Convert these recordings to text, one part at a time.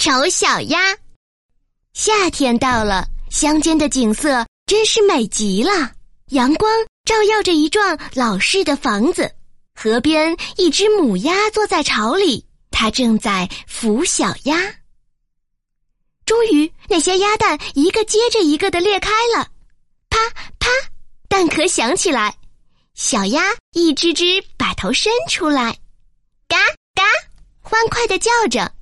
丑小鸭。夏天到了，乡间的景色真是美极了。阳光照耀着一幢老式的房子，河边一只母鸭坐在巢里，它正在孵小鸭。终于，那些鸭蛋一个接着一个的裂开了，啪啪，蛋壳响起来，小鸭一只只把头伸出来，嘎嘎，欢快的叫着。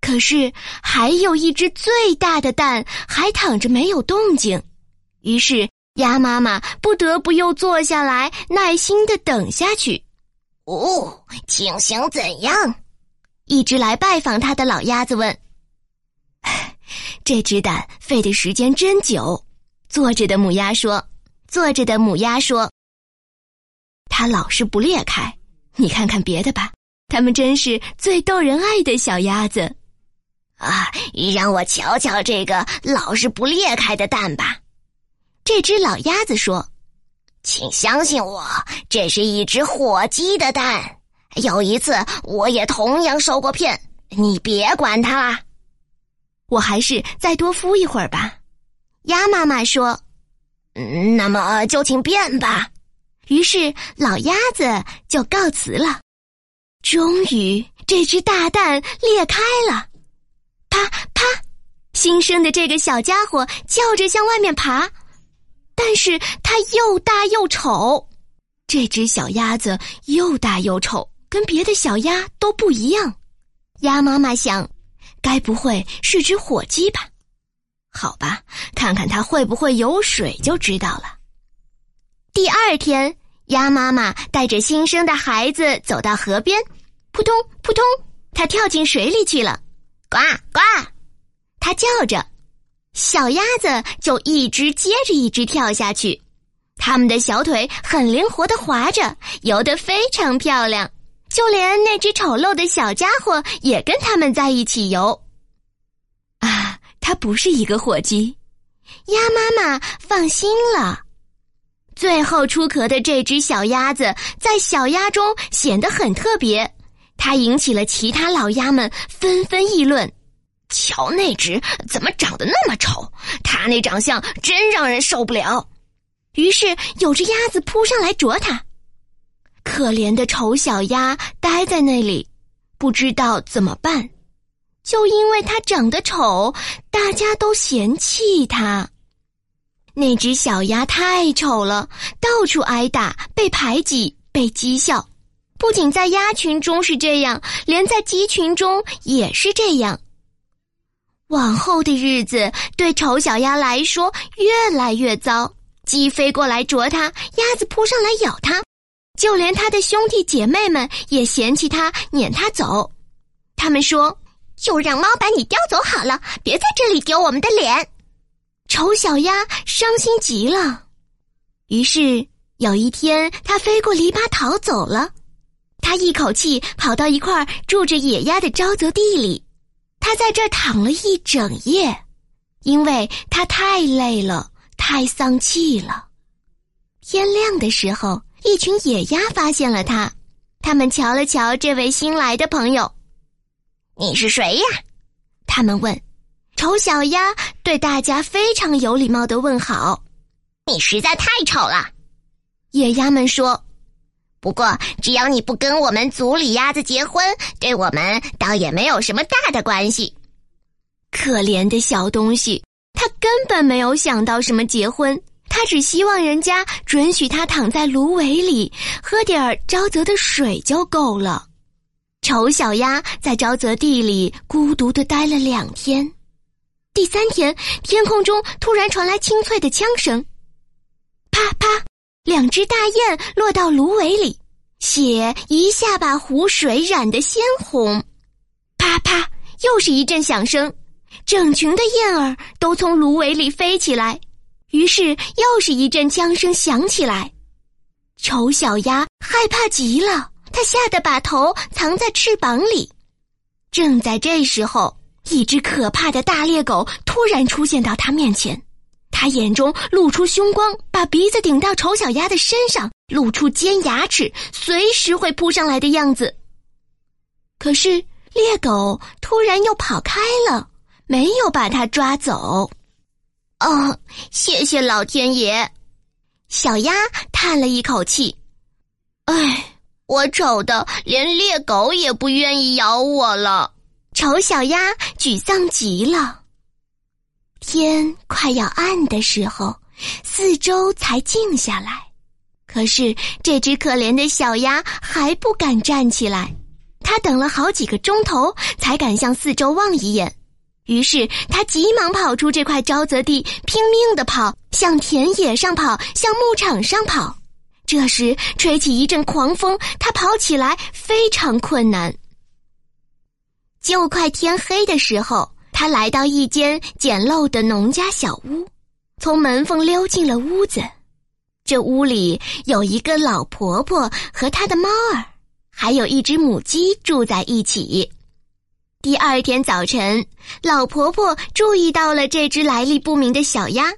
可是，还有一只最大的蛋还躺着没有动静，于是鸭妈妈不得不又坐下来，耐心的等下去。哦，情形怎样？一只来拜访他的老鸭子问。这只蛋费的时间真久，坐着的母鸭说。坐着的母鸭说：“它老是不裂开，你看看别的吧，它们真是最逗人爱的小鸭子。”啊，让我瞧瞧这个老是不裂开的蛋吧。这只老鸭子说：“请相信我，这是一只火鸡的蛋。有一次，我也同样受过骗。你别管它啦，我还是再多孵一会儿吧。”鸭妈妈说：“嗯，那么就请便吧。”于是老鸭子就告辞了。终于，这只大蛋裂开了。啪啪，新生的这个小家伙叫着向外面爬，但是它又大又丑。这只小鸭子又大又丑，跟别的小鸭都不一样。鸭妈妈想，该不会是只火鸡吧？好吧，看看它会不会游水就知道了。第二天，鸭妈妈带着新生的孩子走到河边，扑通扑通，它跳进水里去了。呱呱，它叫着，小鸭子就一只接着一只跳下去，它们的小腿很灵活的滑着，游得非常漂亮，就连那只丑陋的小家伙也跟它们在一起游。啊，它不是一个火鸡，鸭妈妈放心了。最后出壳的这只小鸭子在小鸭中显得很特别。它引起了其他老鸭们纷纷议论：“瞧那只怎么长得那么丑？它那长相真让人受不了。”于是有只鸭子扑上来啄它。可怜的丑小鸭呆在那里，不知道怎么办。就因为它长得丑，大家都嫌弃它。那只小鸭太丑了，到处挨打，被排挤，被讥笑。不仅在鸭群中是这样，连在鸡群中也是这样。往后的日子对丑小鸭来说越来越糟，鸡飞过来啄它，鸭子扑上来咬它，就连它的兄弟姐妹们也嫌弃它，撵它走。他们说：“就让猫把你叼走好了，别在这里丢我们的脸。”丑小鸭伤心极了。于是有一天，它飞过篱笆逃走了。他一口气跑到一块住着野鸭的沼泽地里，他在这儿躺了一整夜，因为他太累了，太丧气了。天亮的时候，一群野鸭发现了他，他们瞧了瞧这位新来的朋友，“你是谁呀？”他们问。丑小鸭对大家非常有礼貌的问好，“你实在太丑了。”野鸭们说。不过，只要你不跟我们族里鸭子结婚，对我们倒也没有什么大的关系。可怜的小东西，他根本没有想到什么结婚，他只希望人家准许他躺在芦苇里，喝点儿沼泽的水就够了。丑小鸭在沼泽地里孤独的待了两天，第三天，天空中突然传来清脆的枪声，啪啪。两只大雁落到芦苇里，血一下把湖水染得鲜红。啪啪，又是一阵响声，整群的燕儿都从芦苇里飞起来。于是又是一阵枪声响起来。丑小鸭害怕极了，它吓得把头藏在翅膀里。正在这时候，一只可怕的大猎狗突然出现到它面前。他眼中露出凶光，把鼻子顶到丑小鸭的身上，露出尖牙齿，随时会扑上来的样子。可是猎狗突然又跑开了，没有把它抓走。哦，谢谢老天爷！小鸭叹了一口气。唉，我丑的连猎狗也不愿意咬我了。丑小鸭沮丧极了。天快要暗的时候，四周才静下来。可是这只可怜的小鸭还不敢站起来，它等了好几个钟头才敢向四周望一眼。于是它急忙跑出这块沼泽地，拼命地跑，向田野上跑，向牧场上跑。这时吹起一阵狂风，它跑起来非常困难。就快天黑的时候，他来到一间简陋的农家小屋，从门缝溜进了屋子。这屋里有一个老婆婆和她的猫儿，还有一只母鸡住在一起。第二天早晨，老婆婆注意到了这只来历不明的小鸭，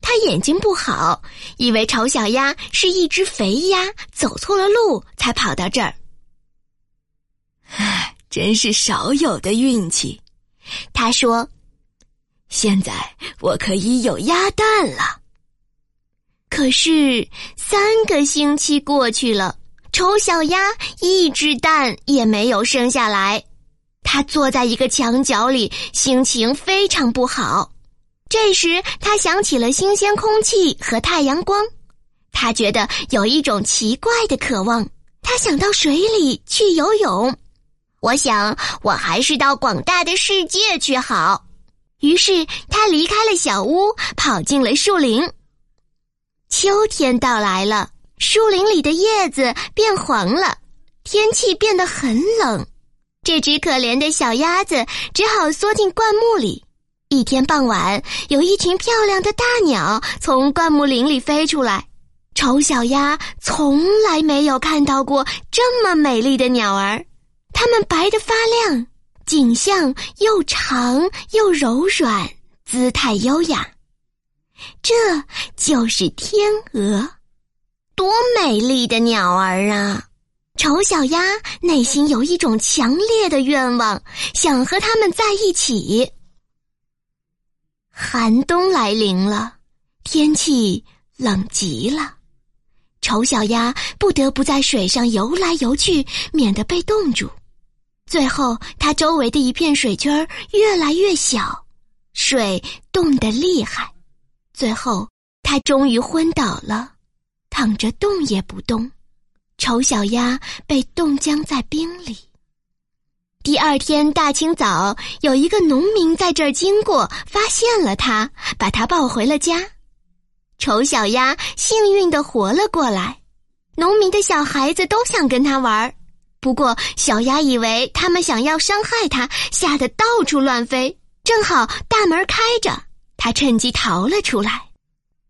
她眼睛不好，以为丑小鸭是一只肥鸭，走错了路才跑到这儿。唉，真是少有的运气，他说：“现在我可以有鸭蛋了。”可是三个星期过去了，丑小鸭一只蛋也没有生下来。它坐在一个墙角里，心情非常不好。这时，他想起了新鲜空气和太阳光，他觉得有一种奇怪的渴望。他想到水里去游泳。我想，我还是到广大的世界去好。于是，他离开了小屋，跑进了树林。秋天到来了，树林里的叶子变黄了，天气变得很冷。这只可怜的小鸭子只好缩进灌木里。一天傍晚，有一群漂亮的大鸟从灌木林里飞出来。丑小鸭从来没有看到过这么美丽的鸟儿，它们白得发亮，颈项又长又柔软，姿态优雅。这就是天鹅，多美丽的鸟儿啊！丑小鸭内心有一种强烈的愿望，想和它们在一起。寒冬来临了，天气冷极了，丑小鸭不得不在水上游来游去，免得被冻住。最后，它周围的一片水圈越来越小，水冻得厉害。最后，他终于昏倒了，躺着动也不动。丑小鸭被冻僵在冰里。第二天大清早，有一个农民在这儿经过，发现了他，把他抱回了家。丑小鸭幸运的活了过来。农民的小孩子都想跟他玩，不过小鸭以为他们想要伤害它，吓得到处乱飞。正好大门开着。它趁机逃了出来。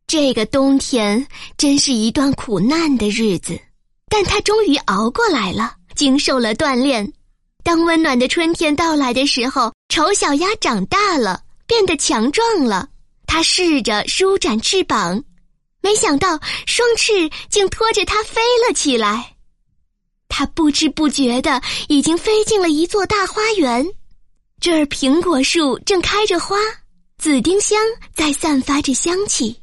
这个冬天真是一段苦难的日子，但它终于熬过来了，经受了锻炼。当温暖的春天到来的时候，丑小鸭长大了，变得强壮了。它试着舒展翅膀，没想到双翅竟拖着它飞了起来。它不知不觉的已经飞进了一座大花园，这儿苹果树正开着花。紫丁香在散发着香气，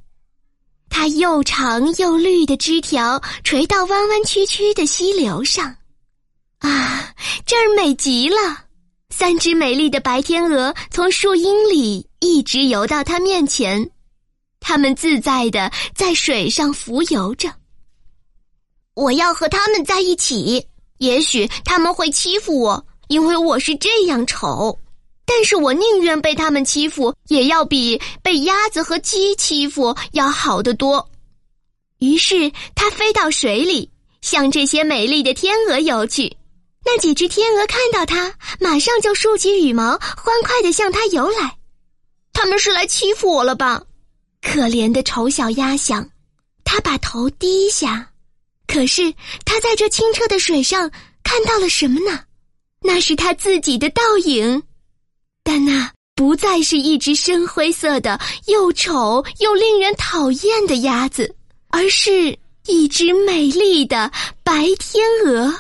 它又长又绿的枝条垂到弯弯曲曲的溪流上，啊，这儿美极了！三只美丽的白天鹅从树荫里一直游到它面前，它们自在的在水上浮游着。我要和他们在一起，也许他们会欺负我，因为我是这样丑。但是我宁愿被他们欺负，也要比被鸭子和鸡欺负要好得多。于是它飞到水里，向这些美丽的天鹅游去。那几只天鹅看到它，马上就竖起羽毛，欢快地向它游来。他们是来欺负我了吧？可怜的丑小鸭想。它把头低下，可是它在这清澈的水上看到了什么呢？那是它自己的倒影。但那不再是一只深灰色的、又丑又令人讨厌的鸭子，而是一只美丽的白天鹅。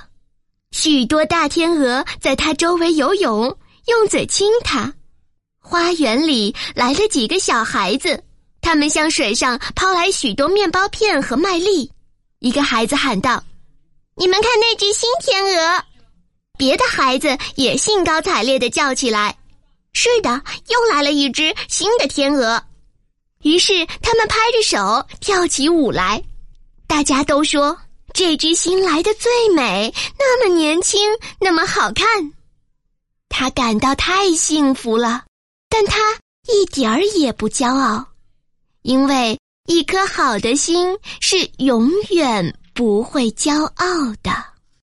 许多大天鹅在它周围游泳，用嘴亲它。花园里来了几个小孩子，他们向水上抛来许多面包片和麦粒。一个孩子喊道：“你们看那只新天鹅！”别的孩子也兴高采烈的叫起来：“是的，又来了一只新的天鹅！”于是他们拍着手跳起舞来。大家都说。这只新来的最美，那么年轻，那么好看，他感到太幸福了。但他一点儿也不骄傲，因为一颗好的心是永远不会骄傲的。